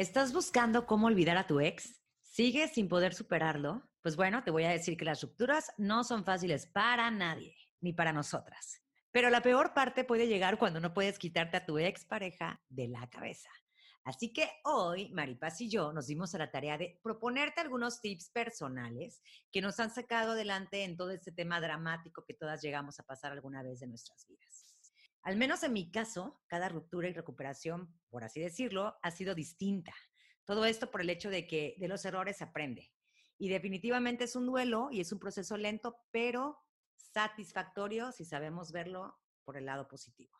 ¿Estás buscando cómo olvidar a tu ex? ¿Sigues sin poder superarlo? Pues bueno, te voy a decir que las rupturas no son fáciles para nadie, ni para nosotras. Pero la peor parte puede llegar cuando no puedes quitarte a tu ex pareja de la cabeza. Así que hoy, Maripaz y yo nos dimos a la tarea de proponerte algunos tips personales que nos han sacado adelante en todo este tema dramático que todas llegamos a pasar alguna vez de nuestras vidas. Al menos en mi caso, cada ruptura y recuperación, por así decirlo, ha sido distinta. Todo esto por el hecho de que de los errores se aprende. Y definitivamente es un duelo y es un proceso lento, pero satisfactorio si sabemos verlo por el lado positivo.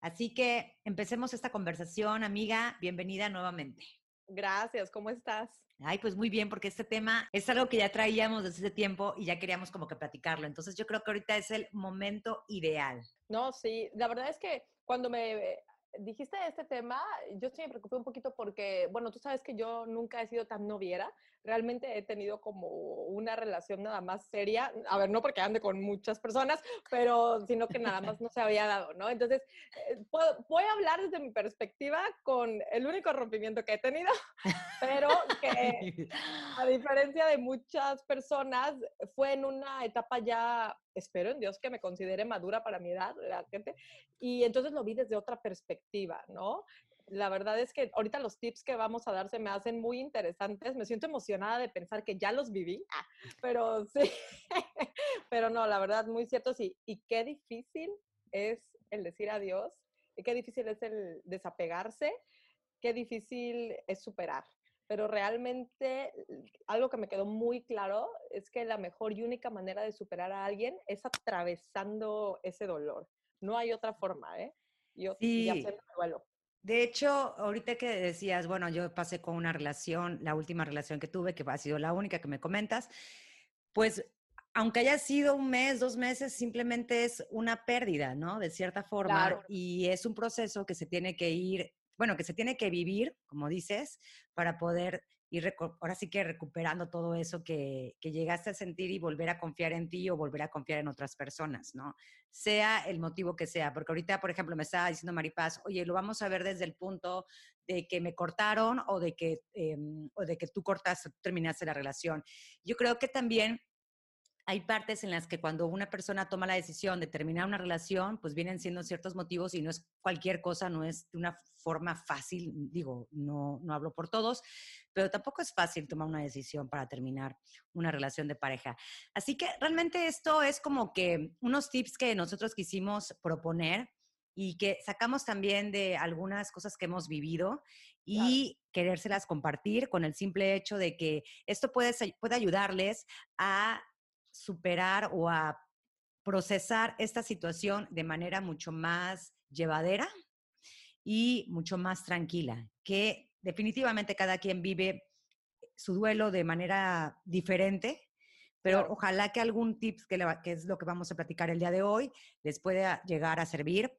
Así que empecemos esta conversación, amiga. Bienvenida nuevamente. Gracias, ¿cómo estás? Ay, pues muy bien, porque este tema es algo que ya traíamos desde ese tiempo y ya queríamos como que platicarlo. Entonces yo creo que ahorita es el momento ideal. No, sí, la verdad es que cuando me dijiste este tema, yo sí me preocupé un poquito porque, bueno, tú sabes que yo nunca he sido tan noviera, realmente he tenido como una relación nada más seria, a ver, no porque ande con muchas personas, pero sino que nada más no se había dado, ¿no? Entonces, eh, voy a hablar desde mi perspectiva con el único rompimiento que he tenido, pero que a diferencia de muchas personas, fue en una etapa ya espero en Dios que me considere madura para mi edad, la gente, y entonces lo vi desde otra perspectiva, ¿no? La verdad es que ahorita los tips que vamos a dar se me hacen muy interesantes, me siento emocionada de pensar que ya los viví, ah, pero sí, pero no, la verdad, muy cierto, sí, y qué difícil es el decir adiós, y qué difícil es el desapegarse, qué difícil es superar, pero realmente algo que me quedó muy claro es que la mejor y única manera de superar a alguien es atravesando ese dolor. No hay otra forma, ¿eh? Sí. De hecho, ahorita que decías, bueno, yo pasé con una relación, la última relación que tuve, que ha sido la única que me comentas, pues aunque haya sido un mes, dos meses, simplemente es una pérdida, ¿no? De cierta forma. Y es un proceso que se tiene que ir bueno, que se tiene que vivir, como dices, para poder ir ahora sí que recuperando todo eso que, que, llegaste a sentir y volver a confiar en ti o volver a confiar en otras personas, ¿no? Sea el motivo que sea, porque ahorita, por ejemplo, me estaba diciendo Maripaz, oye, lo vamos a ver desde el punto de que me cortaron o de que, em, o de que tú cortaste, terminaste la relación. Yo creo que también hay partes en las que cuando una persona toma la decisión de terminar una relación, pues vienen siendo ciertos motivos y no es cualquier cosa, no es de una forma fácil, digo, no, no hablo por todos, pero tampoco es fácil tomar una decisión para terminar una relación de pareja. Así que realmente esto es como que unos tips que nosotros quisimos proponer y que sacamos también de algunas cosas que hemos vivido y querérselas compartir con el simple hecho de que esto puede, puede ayudarles a superar o a procesar esta situación de manera mucho más llevadera y mucho más tranquila, que definitivamente cada quien vive su duelo de manera diferente, pero ojalá que algún tips, que, que, es lo que vamos a platicar el día de hoy, les pueda llegar a servir.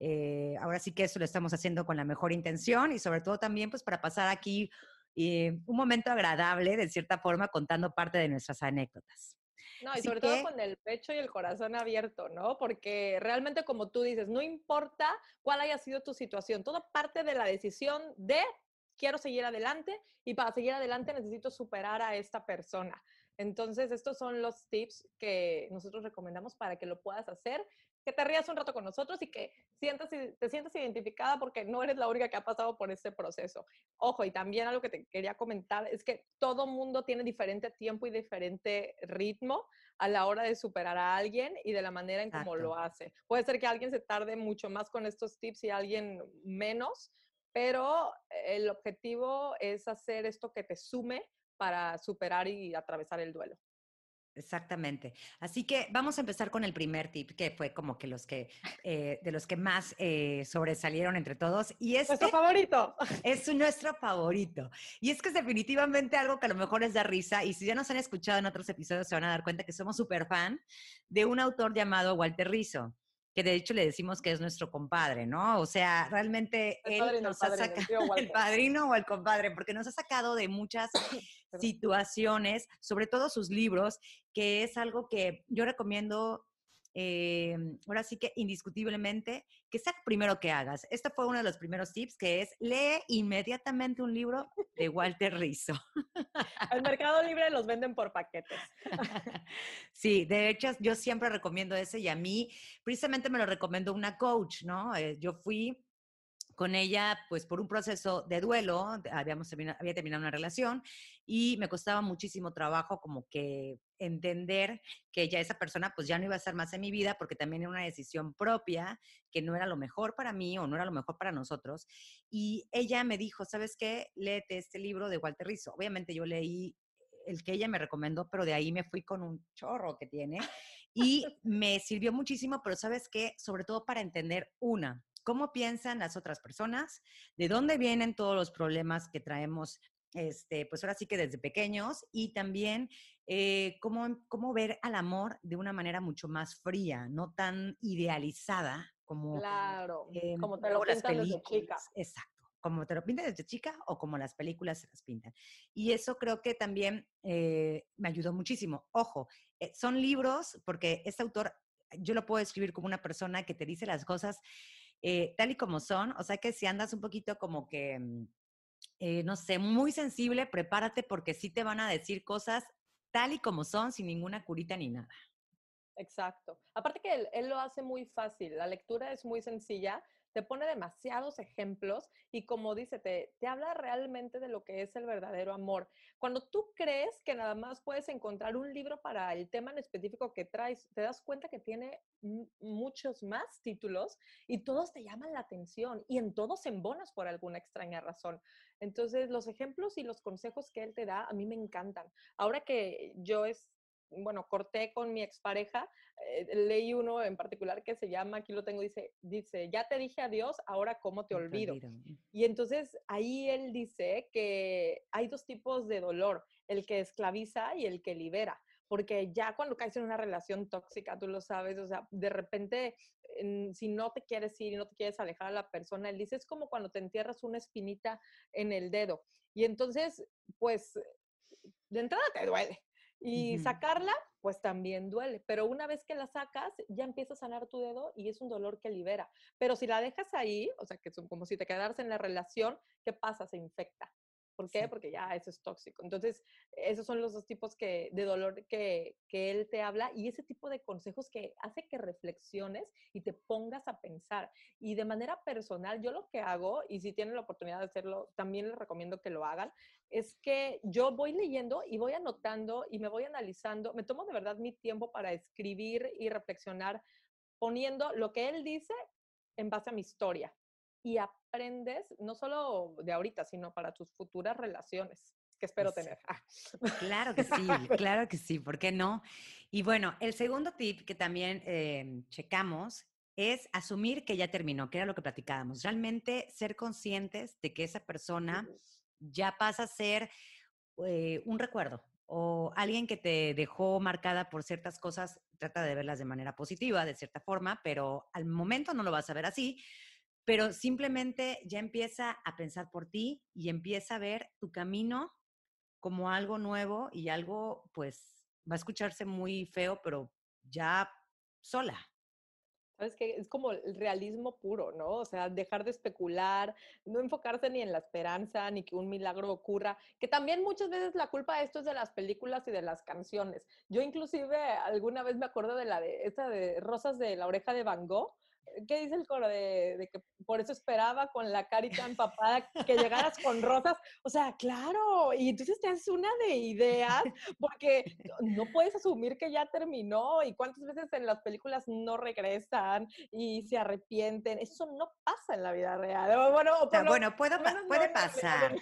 Eh, ahora sí que eso lo estamos haciendo con la mejor intención y sobre todo también pues para pasar aquí eh, un momento agradable, de cierta forma, contando parte de nuestras anécdotas. No, y sobre todo con el pecho y el corazón abierto, ¿no? Porque realmente, como tú dices, no importa cuál haya sido tu situación, todo parte de la decisión de quiero seguir adelante y para seguir adelante necesito superar a esta persona. Entonces, estos son los tips que nosotros recomendamos para que lo puedas hacer que te rías un rato con nosotros y que sientas, te sientas identificada porque no eres la única que ha pasado por este proceso. Ojo, y también algo que te quería comentar es que todo mundo tiene diferente tiempo y diferente ritmo a la hora de superar a alguien y de la manera en cómo lo hace. Puede ser que alguien se tarde mucho más con estos tips y alguien menos, pero el objetivo es hacer esto que te sume para superar y atravesar el duelo. Exactamente. Así que vamos a empezar con el primer tip, que fue como que los que, eh, de los que más eh, sobresalieron entre todos. Y es nuestro favorito. Es nuestro favorito. Y es que es definitivamente algo que a lo mejor les da risa. Y si ya nos han escuchado en otros episodios, se van a dar cuenta que somos súper fan de un autor llamado Walter Rizzo que de hecho le decimos que es nuestro compadre, ¿no? O sea, realmente él nos ha sacado, el padrino o el compadre, porque nos ha sacado de muchas situaciones, sobre todo sus libros, que es algo que yo recomiendo eh, ahora sí que indiscutiblemente, que sea lo primero que hagas. Este fue uno de los primeros tips, que es lee inmediatamente un libro de Walter Rizzo. El Mercado Libre los venden por paquetes. Sí, de hecho yo siempre recomiendo ese y a mí precisamente me lo recomendó una coach, ¿no? Eh, yo fui con ella, pues por un proceso de duelo, habíamos había terminado una relación y me costaba muchísimo trabajo como que entender que ya esa persona pues ya no iba a estar más en mi vida porque también era una decisión propia que no era lo mejor para mí o no era lo mejor para nosotros. Y ella me dijo, ¿sabes qué? Léete este libro de Walter Rizzo. Obviamente yo leí el que ella me recomendó, pero de ahí me fui con un chorro que tiene y me sirvió muchísimo, pero sabes qué, sobre todo para entender una, cómo piensan las otras personas, de dónde vienen todos los problemas que traemos, este, pues ahora sí que desde pequeños, y también eh, cómo, cómo ver al amor de una manera mucho más fría, no tan idealizada como, claro, em, como te lo las películas. chica. Exacto como te lo pintan desde chica o como las películas se las pintan. Y eso creo que también eh, me ayudó muchísimo. Ojo, eh, son libros, porque este autor, yo lo puedo escribir como una persona que te dice las cosas eh, tal y como son. O sea que si andas un poquito como que, mm, eh, no sé, muy sensible, prepárate porque sí te van a decir cosas tal y como son, sin ninguna curita ni nada. Exacto. Aparte que él, él, lo hace muy fácil, la lectura es muy sencilla, te pone demasiados ejemplos y como dice, te, te habla realmente de lo que es el verdadero amor. Cuando tú crees que nada más puedes encontrar un libro para el tema en específico que traes, te das cuenta que tiene muchos más títulos y todos te llaman la atención y en todos embonas por alguna extraña razón. Entonces, los ejemplos y los consejos que él te da a mí me encantan. Ahora que yo es, bueno, corté con mi expareja, eh, leí uno en particular que se llama, aquí lo tengo, dice, dice, ya te dije adiós, ahora cómo te olvido. Y entonces ahí él dice que hay dos tipos de dolor, el que esclaviza y el que libera. Porque ya cuando caes en una relación tóxica, tú lo sabes, o sea, de repente, si no te quieres ir y no te quieres alejar a la persona, él dice, es como cuando te entierras una espinita en el dedo. Y entonces, pues, de entrada te duele, y sacarla, pues también duele. Pero una vez que la sacas, ya empieza a sanar tu dedo y es un dolor que libera. Pero si la dejas ahí, o sea, que es como si te quedaras en la relación, ¿qué pasa? Se infecta. ¿Por qué? Porque ya eso es tóxico. Entonces, esos son los dos tipos que, de dolor que, que, él te habla y ese tipo de consejos que hace que reflexiones y te pongas a pensar. Y de manera personal, yo lo que hago, y si tienen la oportunidad de hacerlo, también les recomiendo que lo hagan, es que yo voy leyendo y voy anotando y me voy analizando, me tomo de verdad mi tiempo para escribir y reflexionar poniendo lo que él dice en base a mi historia y aprendes no solo de ahorita, sino para tus futuras relaciones que espero tener. Ah. Claro que sí, claro que sí, ¿por qué no? Y bueno, el segundo tip que también em, checamos es asumir que ya terminó, que era lo que platicábamos. Realmente ser conscientes de que esa persona ya pasa a ser eh, un recuerdo o alguien que te dejó marcada por ciertas cosas, trata de verlas de manera positiva, de cierta forma, pero al momento no lo vas a ver así, pero simplemente ya empieza a pensar por ti y empieza a ver tu camino como algo nuevo y algo, pues, va a escucharse muy feo, pero ya sola. Sabes que es como el realismo puro, ¿no? O sea, dejar de especular, no enfocarse ni en la esperanza, ni que un milagro ocurra, que también muchas veces la culpa de esto es de las películas y de las canciones. Yo inclusive alguna vez me acuerdo de la de esta de Rosas de la oreja de Van Gogh, ¿qué dice el coro de, que por eso esperaba con la carita empapada que llegaras con rosas? O sea, claro, y entonces te haces una de ideas porque no puedes asumir que ya terminó y cuántas veces en las películas no regresan y se arrepienten. Eso no pasa en la vida real. Bueno, bueno puede pasar.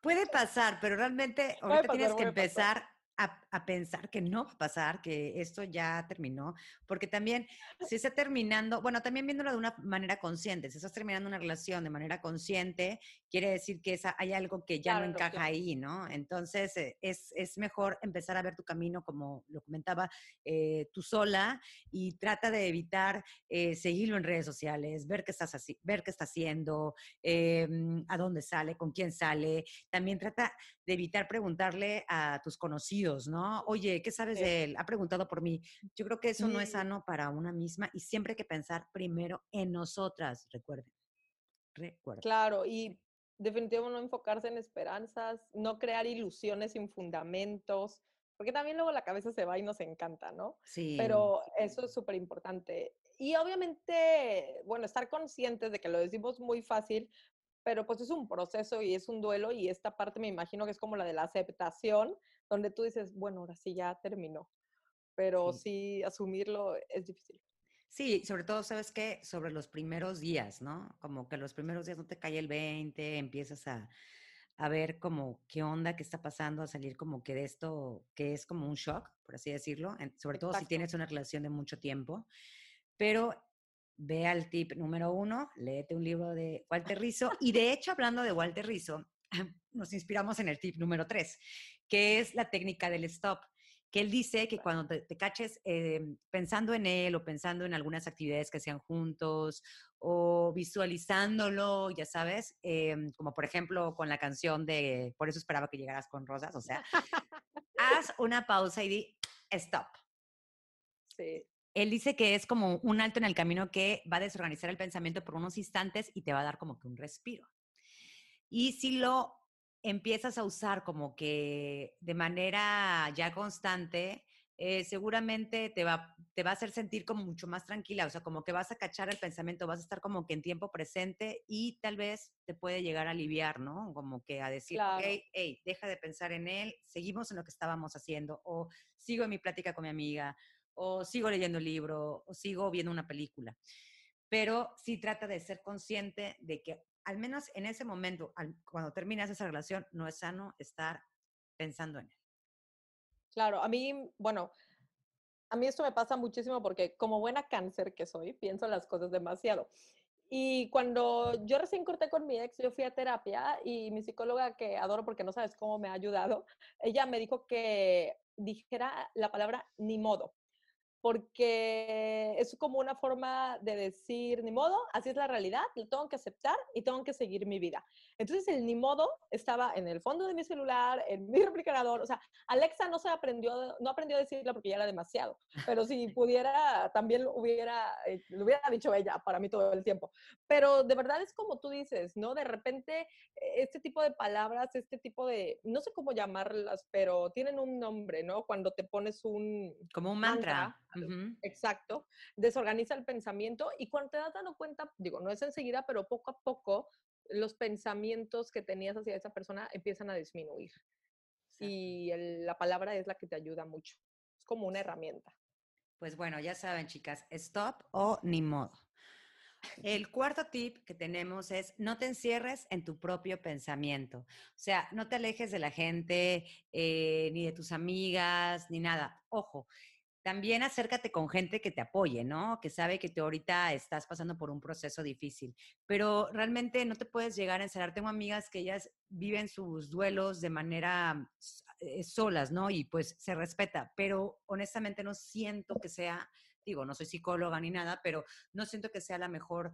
puede pasar, pero realmente ahorita tienes que empezar a, pensar que no va a pasar, que esto ya terminó, porque también si está terminando, bueno, también viéndolo de una manera consciente, si estás terminando una relación de manera consciente, quiere decir que esa, hay algo que ya no encaja ahí, ¿no? Entonces eh, es, es, mejor empezar a ver tu camino, como lo comentaba, eh, tú sola y trata de evitar eh, seguirlo en redes sociales, ver qué estás así, ver qué está haciendo, em, a dónde sale, con quién sale. También trata de evitar preguntarle a tus conocidos, ¿no? Oye, ¿qué sabes de él? Ha preguntado por mí. Yo creo que eso no es sano para una misma y siempre hay que pensar primero en nosotras, recuerden. Recuerden. Claro, y definitivamente no enfocarse en esperanzas, no crear ilusiones sin fundamentos, porque también luego la cabeza se va y nos encanta, ¿no? Sí. Pero eso es súper importante. Y obviamente, bueno, estar conscientes de que lo decimos muy fácil, pero pues es un proceso y es un duelo y esta parte me imagino que es como la de la aceptación, donde tú dices, bueno, ahora sí ya terminó, pero sí, asumirlo es difícil. Sí, sobre todo, ¿sabes qué? Sobre los primeros días, ¿no? Como que los primeros días no te cae el 20, empiezas a, a ver como qué onda, qué está pasando, a salir como que de esto, que es como un shock, por así decirlo, sobre todo si tienes una relación de mucho tiempo. Pero ve al tip número uno, léete un libro de Walter Rizzo. Y de hecho, hablando de Walter Rizzo, nos inspiramos en el tip número tres, que es la técnica del stop. Que él dice que cuando te, caches em, pensando en él o pensando en algunas actividades que sean juntos o visualizándolo, ya sabes, em, como por ejemplo con la canción de Por eso esperaba que llegaras con rosas, o sea, haz una pausa y di stop. Sí. Él dice que es como un alto en el camino que va a desorganizar el pensamiento por unos instantes y te va a dar como que un respiro. Y si lo empiezas a usar como que de manera ya constante, eh, seguramente te va, te va a hacer sentir como mucho más tranquila, o sea, como que vas a cachar el pensamiento, vas a estar como que en tiempo presente y tal vez te puede llegar a aliviar, ¿no? Como que a decir, hey, hey, deja de pensar en él, seguimos en lo que estábamos haciendo, o sigo en mi plática con mi amiga, o sigo leyendo el libro, o sigo viendo una película. Pero sí trata de ser consciente de que al menos en ese momento, cuando terminas esa relación, no es sano estar pensando en él. Claro, a mí, bueno, a mí esto me pasa muchísimo porque como buena cáncer que soy, pienso las cosas demasiado. Y cuando yo recién corté con mi ex, yo fui a terapia y mi psicóloga, que adoro porque no sabes cómo me ha ayudado, ella me dijo que dijera la palabra ni modo porque es como una forma de decir, ni modo, así es la realidad, lo tengo que aceptar y tengo que seguir mi vida. Entonces el ni modo estaba en el fondo de mi celular, en mi refrigerador, o sea, Alexa no se aprendió, no aprendió a decirlo porque ya era demasiado, pero si pudiera, también lo hubiera, eh, lo hubiera dicho ella para mí todo el tiempo. Pero de verdad es como tú dices, ¿no? De repente eh, este tipo de palabras, este tipo de, no sé cómo llamarlas, pero tienen un nombre, ¿no? Cuando te pones un... Como un mantra Exacto. Desorganiza el pensamiento y cuando te das dando cuenta, digo, no es enseguida, pero poco a poco los pensamientos que tenías hacia esa persona empiezan a disminuir. Y la palabra es la que te ayuda mucho. Es como una herramienta. Pues bueno, ya saben, chicas, stop o ni modo. El cuarto tip que tenemos es no te encierres en tu propio pensamiento. O sea, no te alejes de la gente, eh, ni de tus amigas, ni nada. Ojo, también acércate con gente que te apoye, ¿no? Que sabe que tú ahorita estás pasando por un proceso difícil, pero realmente no te puedes llegar a encerrar. Tengo amigas que ellas viven sus duelos de manera eh, solas, ¿no? Y pues se respeta, pero honestamente no siento que sea, digo, no soy psicóloga ni nada, pero no siento que sea la mejor,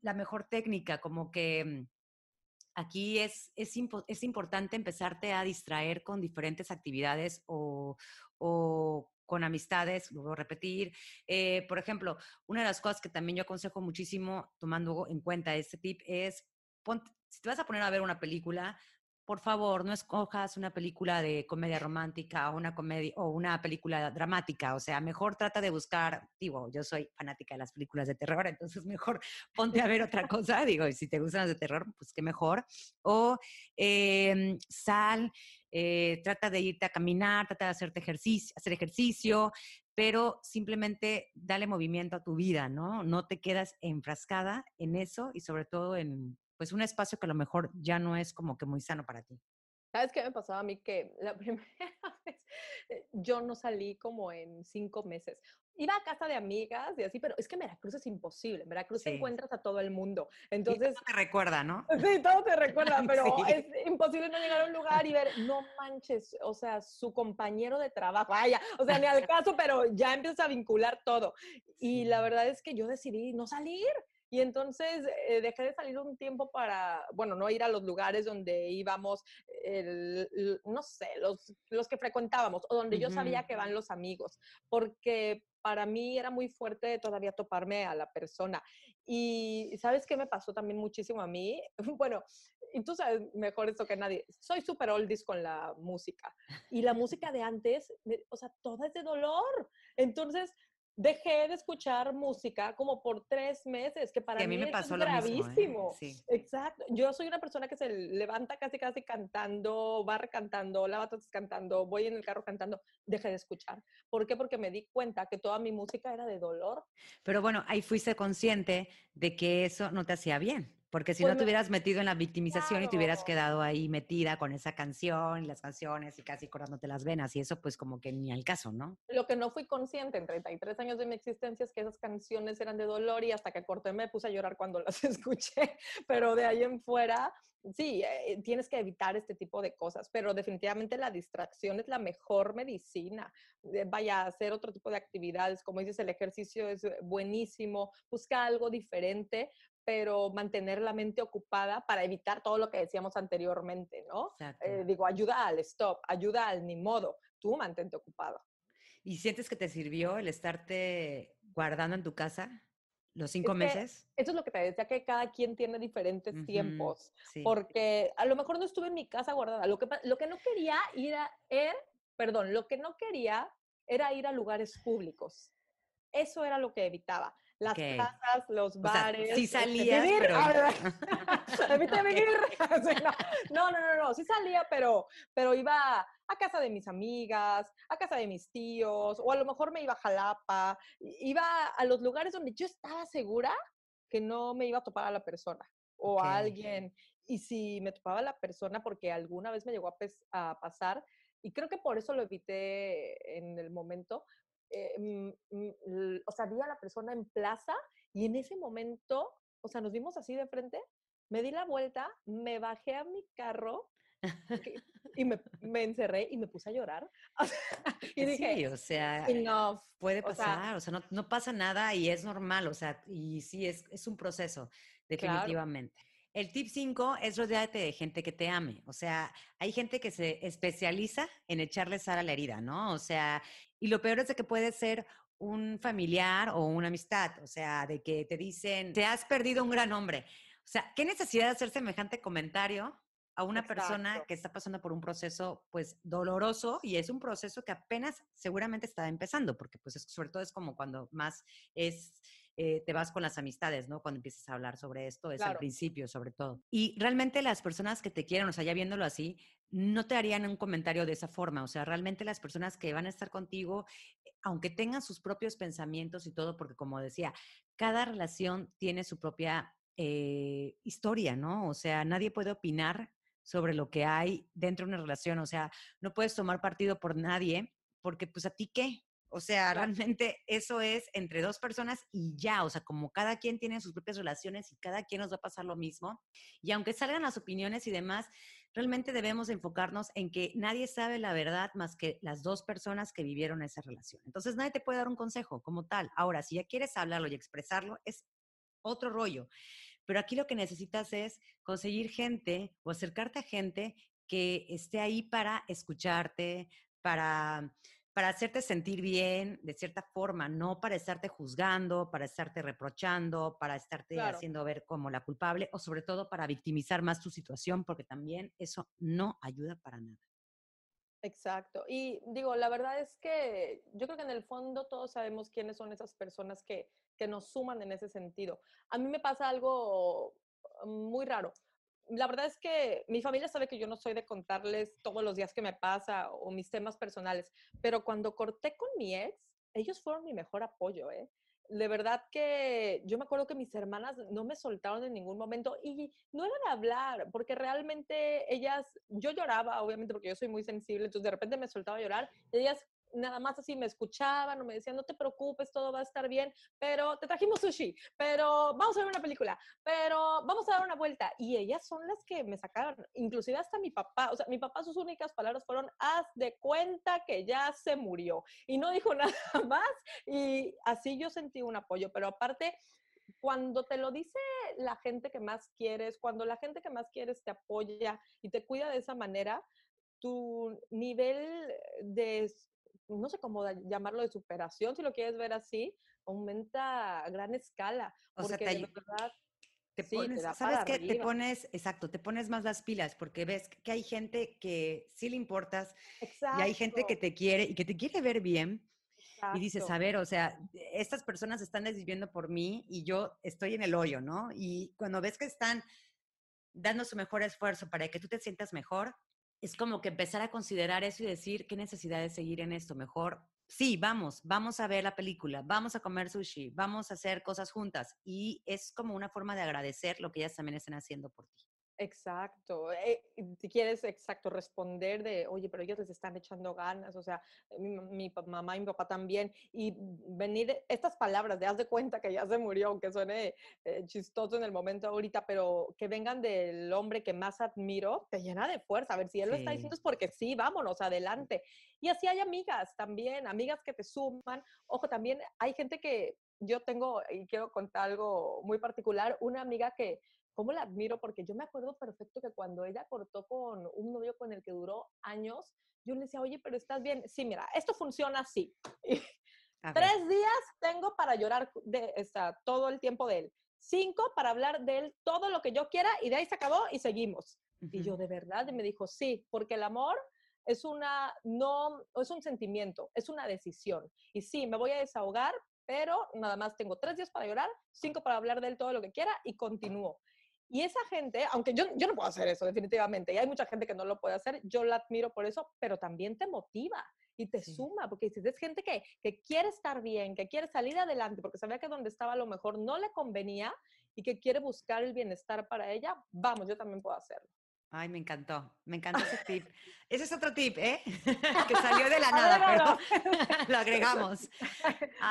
la mejor técnica, como que mm, aquí es, es, es importante empezarte a distraer con diferentes actividades o, o con amistades, luego repetir. Eh, por ejemplo, una de las cosas que también yo aconsejo muchísimo, tomando en cuenta este tip, es, si te vas a poner a ver una película, por favor, no escojas una película de comedia romántica o una comedia o una película dramática. O sea, mejor trata de buscar, digo, yo soy fanática de las películas de terror, entonces mejor ponte a ver otra cosa. Digo, si te gustan las de terror, pues qué mejor. O em, sal, eh, trata de irte a caminar, trata de hacerte ejercicio, hacer ejercicio, pero simplemente dale movimiento a tu vida, ¿no? No te quedas enfrascada en eso y sobre todo en pues un espacio que a lo mejor ya no es como que muy sano para ti. ¿Sabes qué me pasaba a mí? Que la primera vez eh, yo no salí como en cinco meses. Iba a casa de amigas y así, pero es que Veracruz es imposible. En Veracruz encuentras a todo el mundo. Entonces. todo te recuerda, ¿no? Sí, todo te recuerda, pero es imposible no llegar a un lugar y ver, no manches, o sea, su compañero de trabajo, vaya, o sea, ni al caso, pero ya empiezas a vincular todo. Y la verdad es que yo decidí no salir. Y entonces eh, dejé de salir un tiempo para, bueno, no ir a los lugares donde íbamos, no sé, los, los que frecuentábamos o donde yo sabía que van los amigos, porque para mí era muy fuerte todavía toparme a la persona. Y ¿sabes qué me pasó también muchísimo a mí? Bueno, y tú sabes mejor esto que nadie, soy súper oldies con la música. Y la música de antes, o sea, toda es de dolor. Entonces, dejé de escuchar música como por tres meses, que para mí, me pasó es ¿eh? gravísimo. Exacto. Yo soy una persona que se levanta casi, casi cantando, va cantando, lava cantando, voy en el carro cantando. Dejé de escuchar. ¿Por qué? Porque me di cuenta que toda mi música era de dolor. Pero bueno, ahí fuiste consciente de que eso no te hacía bien. Porque si no te hubieras metido en la victimización y te hubieras quedado ahí metida con esa canción y las canciones y casi cortándote las venas y eso pues como que ni al caso, ¿no? Lo que no fui consciente en 33 años de mi existencia es que esas canciones eran de dolor y hasta que corté me puse a llorar cuando las escuché, pero de ahí en fuera, sí, eh, tienes que evitar este tipo de cosas, pero definitivamente la distracción es la mejor medicina. Eh, vaya a hacer otro tipo de actividades, como dices, el ejercicio es buenísimo, busca algo diferente, pero mantener la mente ocupada para evitar todo lo que decíamos anteriormente, ¿no? Eh, digo, ayuda al stop, ayuda al ni modo, tú mantente ocupado. ¿Y sientes que te sirvió el estarte guardando en tu casa los cinco meses? Eso es lo que te decía, que cada quien tiene diferentes tiempos, porque a lo mejor no estuve en mi casa guardada, lo que, lo que no quería ir a, er, perdón, lo que no quería era ir a lugares públicos. Eso era lo que evitaba las casas, los bares. sí este, salías, pero... no, no, no, no, sí salía, pero, pero iba a casa de mis amigas, a casa de mis tíos, o a lo mejor me iba a Jalapa, iba a los lugares donde yo estaba segura que no me iba a topar a la persona o a alguien. Y si me topaba a la persona, porque alguna vez me llegó a, a pasar, y creo que por eso lo evité en el momento, eh, mm, mm, o sea, vi a la persona en plaza y en ese momento, o sea, nos vimos así de frente, me di la vuelta, me bajé a mi carro y me, me, encerré y me puse a llorar. y dije, sí, o sea, puede pasar, o sea, no, no, pasa nada y es normal, o sea, y sí, es, es un proceso, definitivamente. El tip 5 es rodearte de gente que te ame. O sea, hay gente que se especializa en echarle sal a la herida, ¿no? O sea, y lo peor es de que puede ser un familiar o una amistad. O sea, de que te dicen, te has perdido un gran hombre. O sea, ¿qué necesidad de hacer semejante comentario a una persona que está pasando por un proceso pues doloroso y es un proceso que apenas seguramente está empezando, porque pues sobre todo es como cuando más es eh, te vas con las amistades, ¿no? Cuando empiezas a hablar sobre esto, es al principio sobre todo. Y realmente las personas que te quieren, o sea, ya viéndolo así, no te harían un comentario de esa forma, o sea, realmente las personas que van a estar contigo, eh, aunque tengan sus propios pensamientos y todo, porque como decía, cada relación tiene su propia eh, historia, ¿no? O sea, nadie puede opinar sobre lo que hay dentro de una relación. O sea, no puedes tomar partido por nadie porque pues a ti qué. O sea, realmente eso es entre dos personas y ya, o sea, como cada quien tiene sus propias relaciones y cada quien nos va a pasar lo mismo. Y aunque salgan las opiniones y demás, realmente debemos enfocarnos en que nadie sabe la verdad más que las dos personas que vivieron esa relación. Entonces, nadie te puede dar un consejo como tal. Ahora, si ya quieres hablarlo y expresarlo, es otro rollo. Pero aquí lo que necesitas es conseguir gente o acercarte a gente que esté ahí para escucharte, para, para hacerte sentir bien de cierta forma, no para estarte juzgando, para estarte reprochando, para estarte haciendo ver como la culpable o sobre todo para victimizar más tu situación, porque también eso no ayuda para nada. Exacto. Y digo, la verdad es que yo creo que en el fondo todos sabemos quiénes son esas personas que, que nos suman en ese sentido. A mí me pasa algo muy raro. La verdad es que mi familia sabe que yo no soy de contarles todos los días que me pasa o mis temas personales, pero cuando corté con mi ex, ellos fueron mi mejor apoyo, ¿eh? de verdad que yo me acuerdo que mis hermanas no me soltaron en ningún momento y no era de hablar, porque realmente ellas, yo lloraba, obviamente porque yo soy muy sensible, entonces de repente me soltaba a llorar, y ellas nada más así me escuchaban o me decían, no te preocupes, todo va a estar bien, pero te trajimos sushi, pero vamos a ver una película, pero vamos a dar una vuelta. Y ellas son las que me sacaron, inclusive hasta mi papá, o sea, mi papá sus únicas palabras fueron, haz de cuenta que ya se murió. Y no dijo nada más y así yo sentí un apoyo, pero aparte... Cuando te lo dice la gente que más quieres, cuando la gente que más quieres te apoya y te cuida de esa manera, tu nivel de no sé cómo llamarlo de superación, si lo quieres ver así, aumenta a gran escala. O sea, te, verdad, te pones, ¿sabes qué? Te pones, exacto, te pones más las pilas porque ves que hay gente que sí le importas y hay gente que te quiere y que te quiere ver bien. Y dices, a ver, o sea, estas personas están desviviendo por mí y yo estoy en el hoyo, ¿no? Y cuando ves que están dando su mejor esfuerzo para que tú te sientas mejor, es como que empezar a considerar eso y decir, ¿qué necesidad de seguir en esto? Mejor, sí, vamos, vamos a ver la película, vamos a comer sushi, vamos a hacer cosas juntas. Y es como una forma de agradecer lo que ellas también están haciendo por ti. Exacto. Eh, si quieres, exacto, responder de, oye, pero ellos les están echando ganas, o sea, mi, mamá y mi papá también, y venir estas palabras de haz de cuenta que ya se murió, aunque suene eh, chistoso en el momento ahorita, pero que vengan del hombre que más admiro, te llena de fuerza. A ver, si él lo está diciendo es porque sí, vámonos, adelante. Y así hay amigas también, amigas que te suman. Ojo, también hay gente que yo tengo, y quiero contar algo muy particular, una amiga que cómo la admiro, porque yo me acuerdo perfecto que cuando ella cortó con un novio con el que duró años, yo le decía, oye, pero estás bien. Sí, mira, esto funciona así. Tres días tengo para llorar de, esta, todo el tiempo de él. Cinco para hablar de él todo lo que yo quiera y de ahí se acabó y seguimos. Y yo de verdad, y me dijo, sí, porque el amor es una, no, es un sentimiento, es una decisión. Y sí, me voy a desahogar, pero nada más tengo tres días para llorar, cinco para hablar de él todo lo que quiera y continúo. Y esa gente, aunque yo, yo no puedo hacer eso definitivamente, y hay mucha gente que no lo puede hacer, yo la admiro por eso, pero también te motiva y te suma, porque si es gente que, que quiere estar bien, que quiere salir adelante, porque sabía que donde estaba a lo mejor no le convenía y que quiere buscar el bienestar para ella, vamos, yo también puedo hacerlo. Ay, me encantó, me encantó ese tip. Ese es otro tip, ¿eh? que salió de la nada, pero lo agregamos.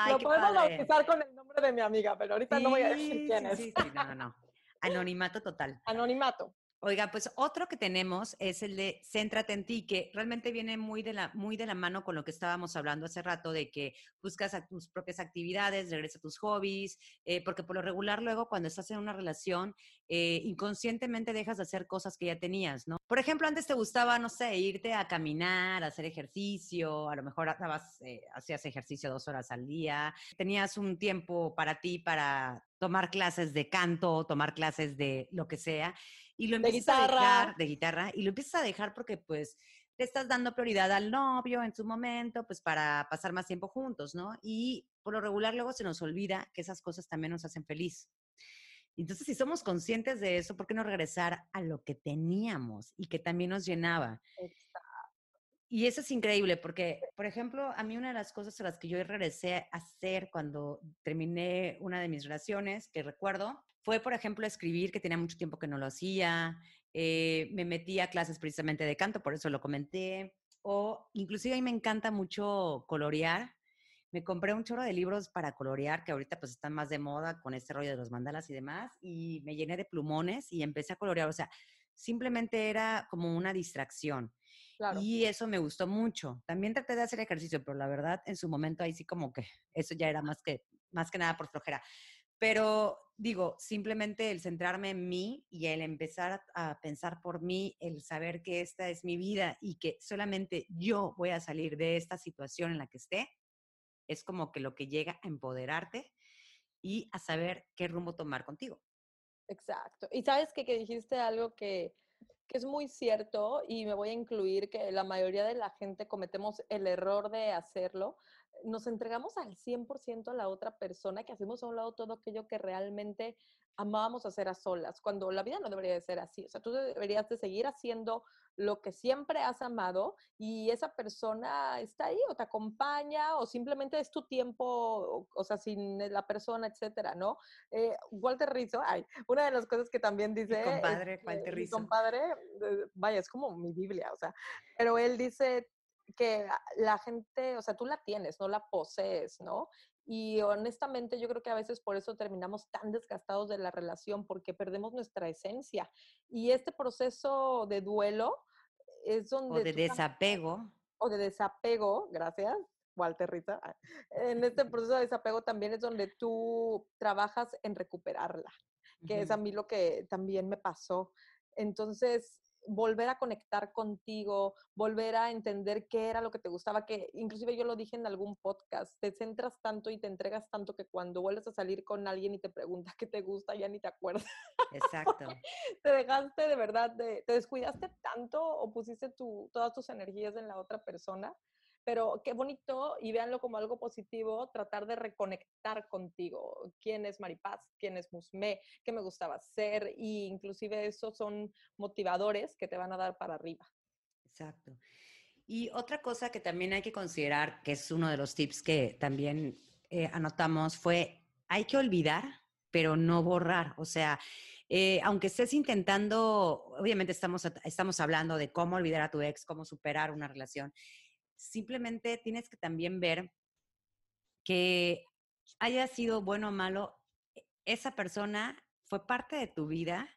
lo podemos bautizar con el nombre de mi amiga, pero ahorita no voy a decir quién es. Sí, sí, no, no. Anonimato total. Anonimato. Oiga, pues otro que tenemos es el de Céntrate en ti, que realmente viene muy de, la, muy de la mano con lo que estábamos hablando hace rato, de que buscas a tus propias actividades, regresa a tus hobbies, eh, porque por lo regular luego cuando estás en una relación, eh, inconscientemente dejas de hacer cosas que ya tenías, ¿no? Por ejemplo, antes te gustaba, no sé, irte a caminar, hacer ejercicio, a lo mejor eh, hacías ejercicio dos horas al día, tenías un tiempo para ti para tomar clases de canto, tomar clases de lo que sea, y lo empiezas a dejar de guitarra, y lo empiezas a dejar porque pues le estás dando prioridad al novio en su momento, pues para pasar más tiempo juntos, ¿no? Y por lo regular luego se nos olvida que esas cosas también nos hacen feliz. Entonces, si somos conscientes de eso, ¿por qué no regresar a lo que teníamos y que también nos llenaba? Y eso es increíble porque, por ejemplo, a mí una de las cosas a las que yo regresé a hacer cuando terminé una de mis relaciones, que recuerdo, fue, por ejemplo, escribir, que tenía mucho tiempo que no lo hacía. Eh, me metí a clases precisamente de canto, por eso lo comenté. O inclusive a me encanta mucho colorear. Me compré un chorro de libros para colorear, que ahorita pues están más de moda con este rollo de los mandalas y demás, y me llené de plumones y empecé a colorear. O sea, simplemente era como una distracción. Y eso me gustó mucho. También traté de hacer ejercicio, pero la verdad, en su momento ahí sí como que eso ya era más que, más que nada por flojera. Pero digo, simplemente el centrarme en mí y el empezar a pensar por mí, el saber que esta es mi vida y que solamente yo voy a salir de esta situación en la que esté, es como que lo que llega a empoderarte y a saber qué rumbo tomar contigo. Exacto. Y sabes que, que dijiste algo que, que es muy cierto y me voy a incluir que la mayoría de la gente cometemos el error de hacerlo. Nos entregamos al 100% a la otra persona, que hacemos a un lado todo aquello que realmente amábamos hacer a solas, cuando la vida no debería de ser así. O sea, tú deberías de seguir haciendo lo que siempre has amado y esa persona está ahí o te acompaña o simplemente es tu tiempo, o, sea, sin la persona, etcétera, ¿no? Eh, Walter Rizzo, ay, una de las cosas que también dice... Mi compadre, Walter Rizzo. Mi compadre, eh, vaya, es como mi Biblia, o sea, pero él dice que la gente, o sea, tú la tienes, no la posees, ¿no? Y honestamente yo creo que a veces por eso terminamos tan desgastados de la relación, porque perdemos nuestra esencia. Y este proceso de duelo es donde... O de desapego. O de desapego, gracias, Walter Rita. Ah, en este proceso de desapego también es donde tú trabajas en recuperarla, que es a mí lo que también me pasó. Entonces, volver a conectar contigo, volver a entender qué era lo que te gustaba, que inclusive yo lo dije en algún podcast, te centras tanto y te entregas tanto que cuando vuelves a salir con alguien y te pregunta qué te gusta, ya ni te acuerdas. Exacto. te dejaste de verdad, te descuidaste tanto o pusiste todas tus energías en la otra persona pero qué bonito y véanlo como algo positivo, tratar de reconectar contigo. ¿Quién es Maripaz? ¿Quién es Musme? ¿Qué me gustaba ser? Y inclusive esos son motivadores que te van a dar para arriba. Exacto. Y otra cosa que también hay que considerar, que es uno de los tips que también eh, anotamos, fue hay que olvidar, pero no borrar. O sea, eh, aunque estés intentando, obviamente estamos, estamos hablando de cómo olvidar a tu ex, cómo superar una relación, simplemente tienes que también ver que haya sido bueno o malo, e, esa persona fue parte de tu vida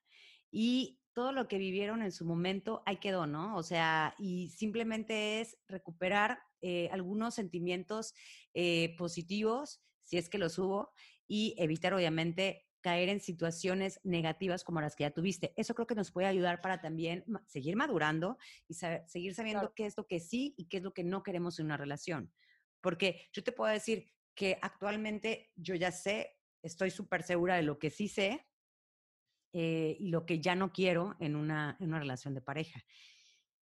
y todo lo que vivieron en su momento ahí quedó, ¿no? O sea, y simplemente es recuperar eh, algunos sentimientos eh, positivos, si es que los hubo, y evitar obviamente caer en situaciones negativas como las que ya tuviste. Eso creo que nos puede ayudar para también seguir madurando y seguir sabiendo qué es lo que sí y qué es lo que no queremos en una relación. Porque yo te puedo decir que actualmente yo ya sé, estoy súper segura de lo que sí sé eh, y lo que ya no quiero en una, en una relación de pareja.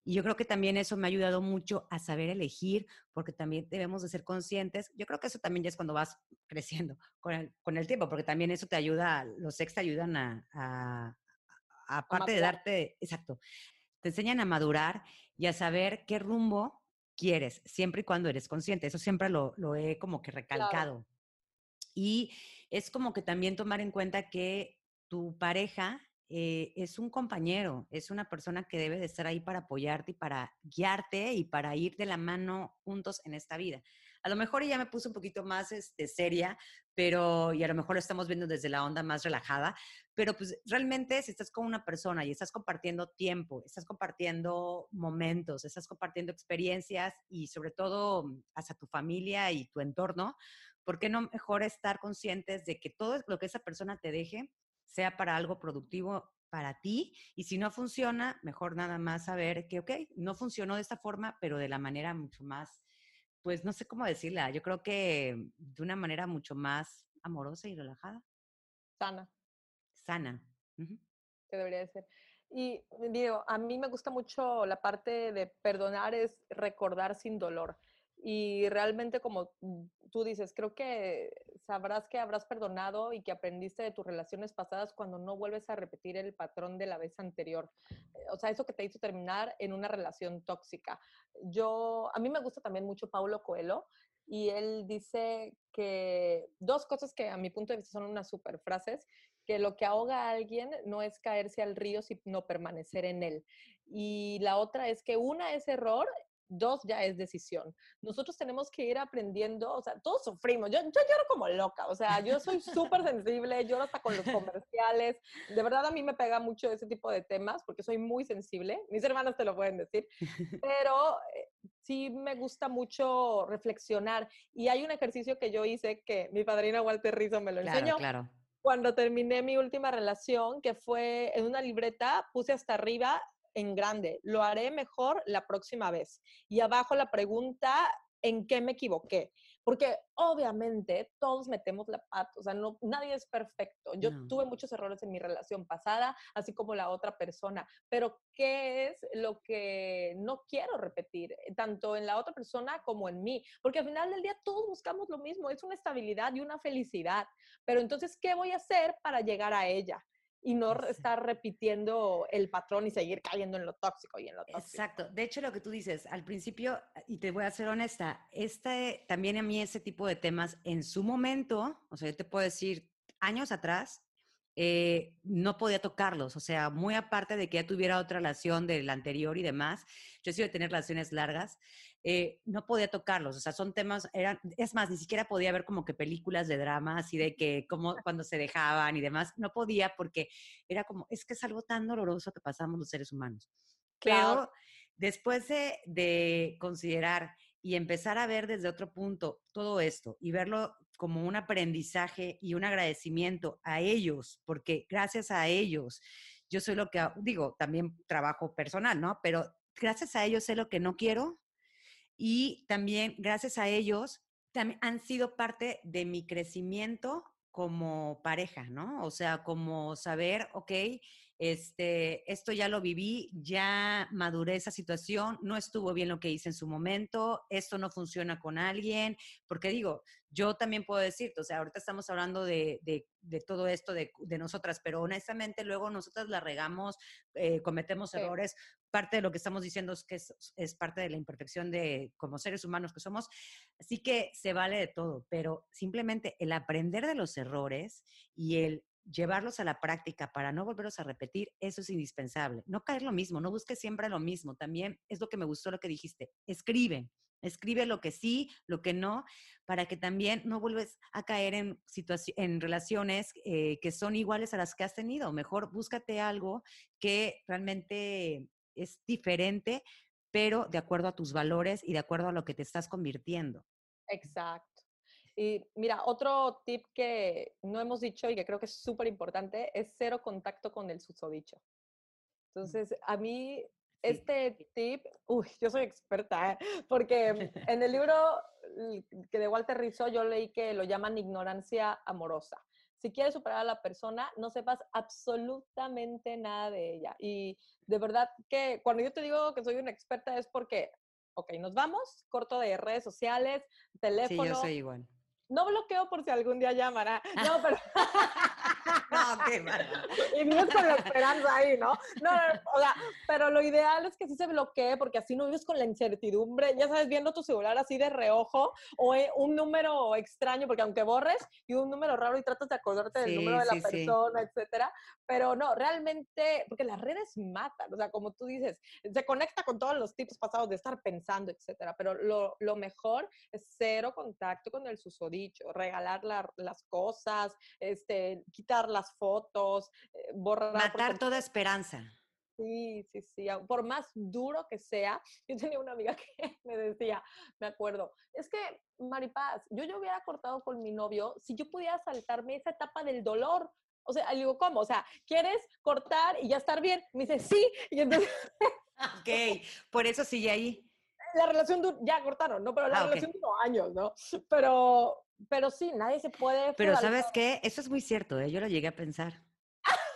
Y yo creo que también eso me ha ayudado mucho a saber elegir, porque también debemos de ser conscientes. Yo creo que eso también ya es cuando vas creciendo con el, con el tiempo, porque también eso te ayuda, los ex te ayudan a, aparte de darte, exacto, te enseñan a madurar y a saber qué rumbo quieres, siempre y cuando eres consciente. Eso siempre lo, lo he como que recalcado. Y es como que también tomar en cuenta que tu pareja eh, es un compañero, es una persona que debe de estar ahí para apoyarte y para guiarte y para ir de la mano juntos en esta vida. A lo mejor ya me puse un poquito más este, seria, pero, y a lo mejor lo estamos viendo desde la onda más relajada, pero pues realmente si estás con una persona y estás compartiendo tiempo, estás compartiendo momentos, estás compartiendo experiencias y sobre todo hacia tu familia y tu entorno, ¿por qué no mejor estar conscientes de que todo lo que esa persona te deje sea para algo productivo para ti y si no funciona, mejor nada más saber que, ok, no funcionó de esta forma, pero de la manera mucho más, pues no sé cómo decirla, yo creo que de una manera mucho más amorosa y relajada. Sana. Sana. Que debería ser. Y digo, a mí me gusta mucho la parte de perdonar es recordar sin dolor. Y realmente como tú dices, creo que sabrás que habrás perdonado y que aprendiste de tus relaciones pasadas cuando no vuelves a repetir el patrón de la vez anterior. Eh, o sea, eso que te hizo terminar en una relación tóxica. Yo, a mí me gusta también mucho Paulo Coelho y él dice que dos cosas que a mi punto de vista son unas super frases, que lo que ahoga a alguien no es caerse al río, sino permanecer en él. Y la otra es que una es error Dos ya es decisión. Nosotros tenemos que ir aprendiendo, o sea, todos sufrimos. Yo, yo lloro como loca, o sea, yo soy súper sensible, lloro hasta con los comerciales. De verdad a mí me pega mucho ese tipo de temas porque soy muy sensible. Mis hermanas te lo pueden decir. Pero eh, sí me gusta mucho reflexionar. Y hay un ejercicio que yo hice que mi padrino Walter Rizzo me lo enseñó. Claro. Cuando terminé mi última relación, que fue en una libreta, puse hasta arriba en grande, lo haré mejor la próxima vez. Y abajo la pregunta, ¿en qué me equivoqué? Porque obviamente todos metemos la pata, o sea, no, nadie es perfecto. Yo tuve muchos errores en mi relación pasada, así como la otra persona, pero ¿qué es lo que no quiero repetir, eh, tanto en la otra persona como en mí? Porque al final del día todos buscamos lo mismo, es una estabilidad y una felicidad, pero entonces, ¿qué voy a hacer para llegar a ella? Y no estar repitiendo el patrón y seguir cayendo en lo tóxico y en lo tóxico. Exacto. De hecho, lo que tú dices, al principio, y te voy a ser honesta, este, también a mí ese tipo de temas en su momento, o sea, yo te puedo decir, años atrás, eh, no podía tocarlos. O sea, muy aparte de que ya tuviera otra relación del anterior y demás, yo sí de tener relaciones largas, eh, no podía tocarlos. O sea, son temas, eran, es más, ni siquiera podía ver como que películas de drama, así de que como cuando se dejaban y demás, no podía porque era como, es que es algo tan doloroso que pasamos los seres humanos. Claro. Pero después de considerar y empezar a ver desde otro punto todo esto y verlo como un aprendizaje y un agradecimiento a ellos, porque gracias a ellos yo soy lo que digo, también trabajo personal, ¿no? Pero gracias a ellos sé lo que no quiero y también gracias a ellos también han sido parte de mi crecimiento como pareja, ¿no? O sea, como saber, ok, este, esto ya lo viví, ya maduré esa situación, no estuvo bien lo que hice en su momento, esto no funciona con alguien, porque digo, yo también puedo decirte, o sea, ahorita estamos hablando de, todo esto de, nosotras, pero honestamente luego nosotras la regamos, eh, cometemos errores, parte de lo que estamos diciendo es que es, parte de la imperfección de como seres humanos que somos, así que se vale de todo, pero simplemente el aprender de los errores y el llevarlos a la práctica para no volverlos a repetir, eso es indispensable. No caer lo mismo, no busques siempre lo mismo. También es lo que me gustó lo que dijiste. Escribe, escribe lo que sí, lo que no, para que también no vuelves a caer en, en relaciones eh, que son iguales a las que has tenido. Mejor búscate algo que realmente es diferente, pero de acuerdo a tus valores y de acuerdo a lo que te estás convirtiendo. Exacto. Y mira, otro tip que no hemos dicho y que creo que es súper importante es cero contacto con el susodicho. Mm. Entonces, a mí este tip, uy, yo soy experta, ¿eh? porque en el libro que de Walter Rizzo yo leí que lo llaman ignorancia amorosa. Si quieres superar a la persona, no sepas absolutamente nada de ella. Y de verdad que cuando yo te digo que soy una experta es porque, ok, nos vamos, corto de redes sociales, teléfono. Sí, yo soy igual no bloqueo por si algún día llamará. No, pero. no, qué. Y vives con la esperanza ahí, ¿no? No, no, o sea, pero lo ideal es que sí se bloquee porque así no vives con la incertidumbre, ya sabes, viendo tu celular así de reojo o eh, un número extraño, porque aunque borres y un número raro y tratas de acordarte del número de la persona, etcétera, pero no, realmente, porque las redes matan, o sea, como tú dices, se conecta con todos los tipos pasados de estar pensando, etcétera, pero lo, lo mejor es cero contacto con el susodicho dicho, regalar las cosas, este, quitar las fotos, eh, borrar. Matar toda esperanza. Sí, sí, sí. Por más duro que sea, yo tenía una amiga que me decía, me acuerdo, es que, Maripaz, yo ya hubiera cortado con mi novio si yo pudiera saltarme esa etapa del dolor. O sea, le digo, ¿cómo? O sea, ¿quieres cortar y ya estar bien? Me dice, sí. Y entonces... ok, por eso sigue ahí la relación ya cortaron, ¿no? Pero la ah, relación duró años, ¿no? Pero, pero sí, nadie se puede... Pero ¿sabes qué? Eso es muy cierto, ¿eh? Yo lo llegué a pensar.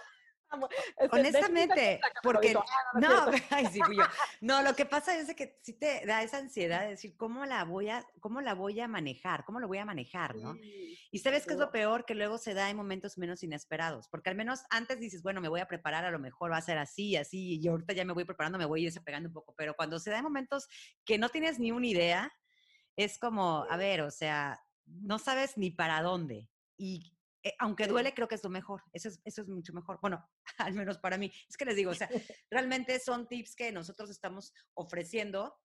Este, Honestamente, porque no, ay, sí, yo. no, lo que pasa es que sí te da esa ansiedad de decir cómo la voy a, cómo la voy a manejar, cómo lo voy a manejar, ¿no? y sabes qué es lo peor que luego se da en momentos menos inesperados, porque al menos antes dices, bueno, me voy a preparar, a lo mejor va a ser así, así, y ahorita ya me voy preparando, me voy desapegando un poco, pero cuando se da en momentos que no tienes ni una idea, es como, a ver, o sea, no sabes ni para dónde. Y eh, aunque duele, creo que es lo mejor. Eso es, eso es mucho mejor. Bueno, al menos para mí. Es que les digo, o sea, realmente son tips que nosotros estamos ofreciendo,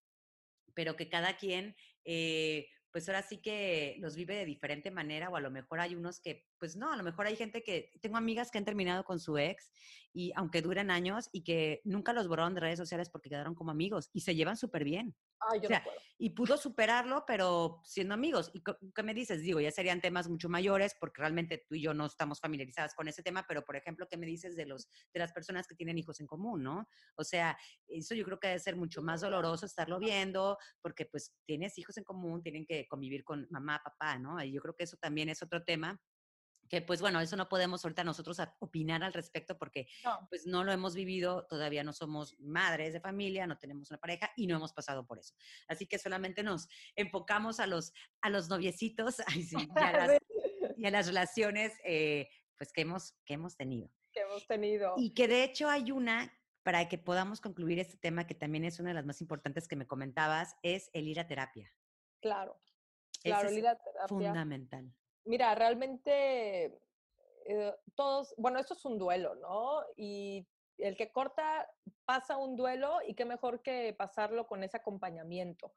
pero que cada quien, eh, pues ahora sí que los vive de diferente manera, o a lo mejor hay unos que, pues no, a lo mejor hay gente que, tengo amigas que han terminado con su ex, y aunque duran años, y que nunca los borraron de redes sociales porque quedaron como amigos, y se llevan súper bien y pudo superarlo, pero siendo amigos. ¿Y qué me dices? Digo, ya serían temas mucho mayores porque realmente tú y yo no estamos familiarizadas con ese tema, pero por ejemplo, ¿qué me dices de, los, de las personas que tienen hijos en común, no? O sea, eso yo creo que debe ser mucho más doloroso estarlo viendo porque pues tienes hijos en común, tienen que convivir con mamá, papá, ¿no? Y yo creo que eso también es otro tema que pues bueno, eso no podemos ahorita nosotros opinar al respecto porque pues no lo hemos vivido, todavía no somos madres de familia, no tenemos una pareja y no hemos pasado por eso. Así que solamente nos enfocamos a los, a los noviecitos y, a las, relaciones eh, pues que hemos, que hemos tenido. que hemos tenido. Y que de hecho hay una, para que podamos concluir este tema, que también es una de las más importantes que me comentabas, es el ir a terapia. Claro, claro, el ir a terapia. Fundamental. Mira, realmente eh, todos, bueno, esto es un duelo, ¿no? Y el que corta pasa un duelo y qué mejor que pasarlo con ese acompañamiento.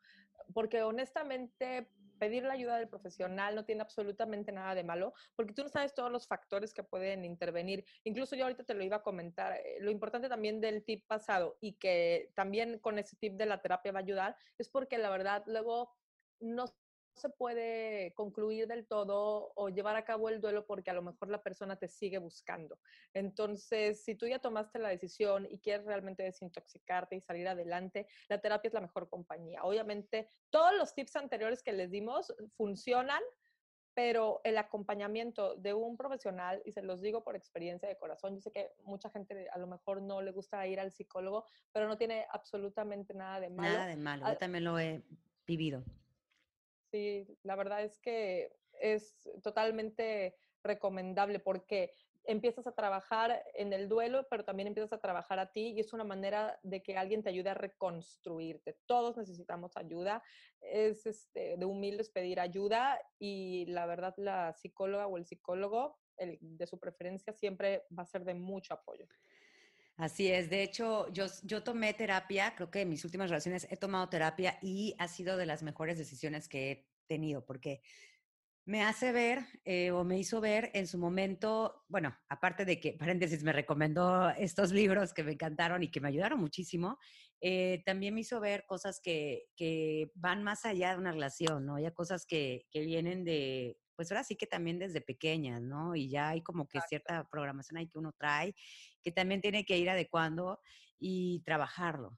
Porque honestamente, pedir la ayuda del profesional no tiene absolutamente nada de malo, porque tú no sabes todos los factores que pueden intervenir. Incluso yo ahorita te lo iba a comentar. Eh, lo importante también del tip pasado y que también con ese tip de la terapia va a ayudar es porque la verdad luego no se puede concluir del todo o llevar a cabo el duelo porque a lo mejor la persona te sigue buscando. Entonces, si tú ya tomaste la decisión y quieres realmente desintoxicarte y salir adelante, la terapia es la mejor compañía. Obviamente, todos los tips anteriores que les dimos funcionan, pero el acompañamiento de un profesional, y se los digo por experiencia de corazón, yo sé que mucha gente a lo mejor no le gusta ir al psicólogo, pero no tiene absolutamente nada de malo. Nada de malo, yo también lo he vivido. Sí, la verdad es que es totalmente recomendable porque empiezas a trabajar en el duelo, pero también empiezas a trabajar a ti y es una manera de que alguien te ayude a reconstruirte. Todos necesitamos ayuda, es este, de humildes pedir ayuda y la verdad la psicóloga o el psicólogo el de su preferencia siempre va a ser de mucho apoyo. Así es, de hecho, yo, tomé terapia, creo que en mis últimas relaciones he tomado terapia y ha sido de las mejores decisiones que he tenido, porque me hace ver eh, o me hizo ver en su momento, bueno, aparte de que, paréntesis, me recomendó estos libros que me encantaron y que me ayudaron muchísimo, eh, también me hizo ver cosas que, van más allá de una relación, ¿no? Ya cosas que vienen de, pues ahora sí que también desde pequeñas, ¿no? Y ya hay como que cierta programación ahí que uno trae, que también tiene que ir adecuando y trabajarlo.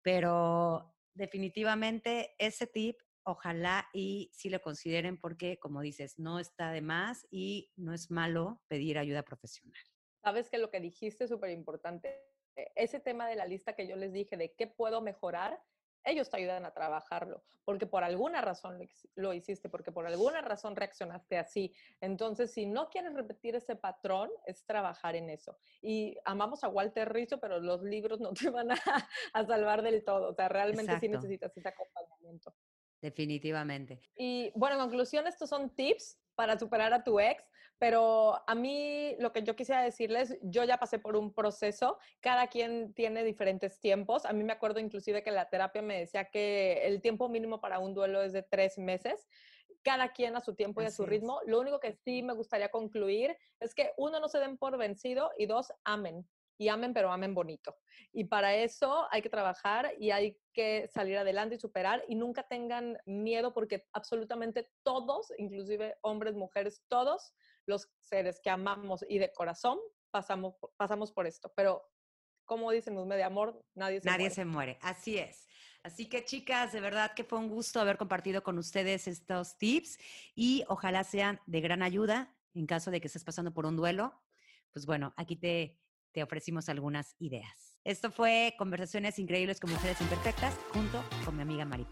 Pero definitivamente ese tip, ojalá y sí lo consideren porque, como dices, no está de más y no es malo pedir ayuda profesional. Sabes que lo que dijiste es súper importante. E, ese tema de la lista que yo les dije de qué puedo mejorar, ellos te ayudan a trabajarlo, porque por alguna razón lo, hiciste, porque por alguna razón reaccionaste así. Entonces, si no quieres repetir ese patrón, es trabajar en eso. Y amamos a Walter Rizzo, pero los libros no te van a, salvar del todo. O sea, realmente sí necesitas ese acompañamiento. Definitivamente. Y bueno, en conclusión, estos son tips para superar a tu ex, pero a mí lo que yo quisiera decirles, yo ya pasé por un proceso, cada quien tiene diferentes tiempos. A mí me acuerdo inclusive que la terapia me decía que el tiempo mínimo para un duelo es de tres meses cada quien a su tiempo y a su ritmo. Lo único que sí me gustaría concluir es que uno, no se den por vencido y dos, amen y amen, pero amen bonito. Y para eso hay que trabajar y hay que salir adelante y superar y nunca tengan miedo porque absolutamente todos, inclusive hombres, mujeres, todos los seres que amamos y de corazón pasamos, pasamos por esto. Pero como dicen los de amor, nadie se nadie muere. se muere, así es. Así que chicas, de verdad que fue un gusto haber compartido con ustedes estos tips y ojalá sean de gran ayuda en caso de que estés pasando por un duelo. Pues bueno, aquí te te ofrecimos algunas ideas. Esto fue Conversaciones Increíbles con Mujeres Imperfectas junto con mi amiga Mari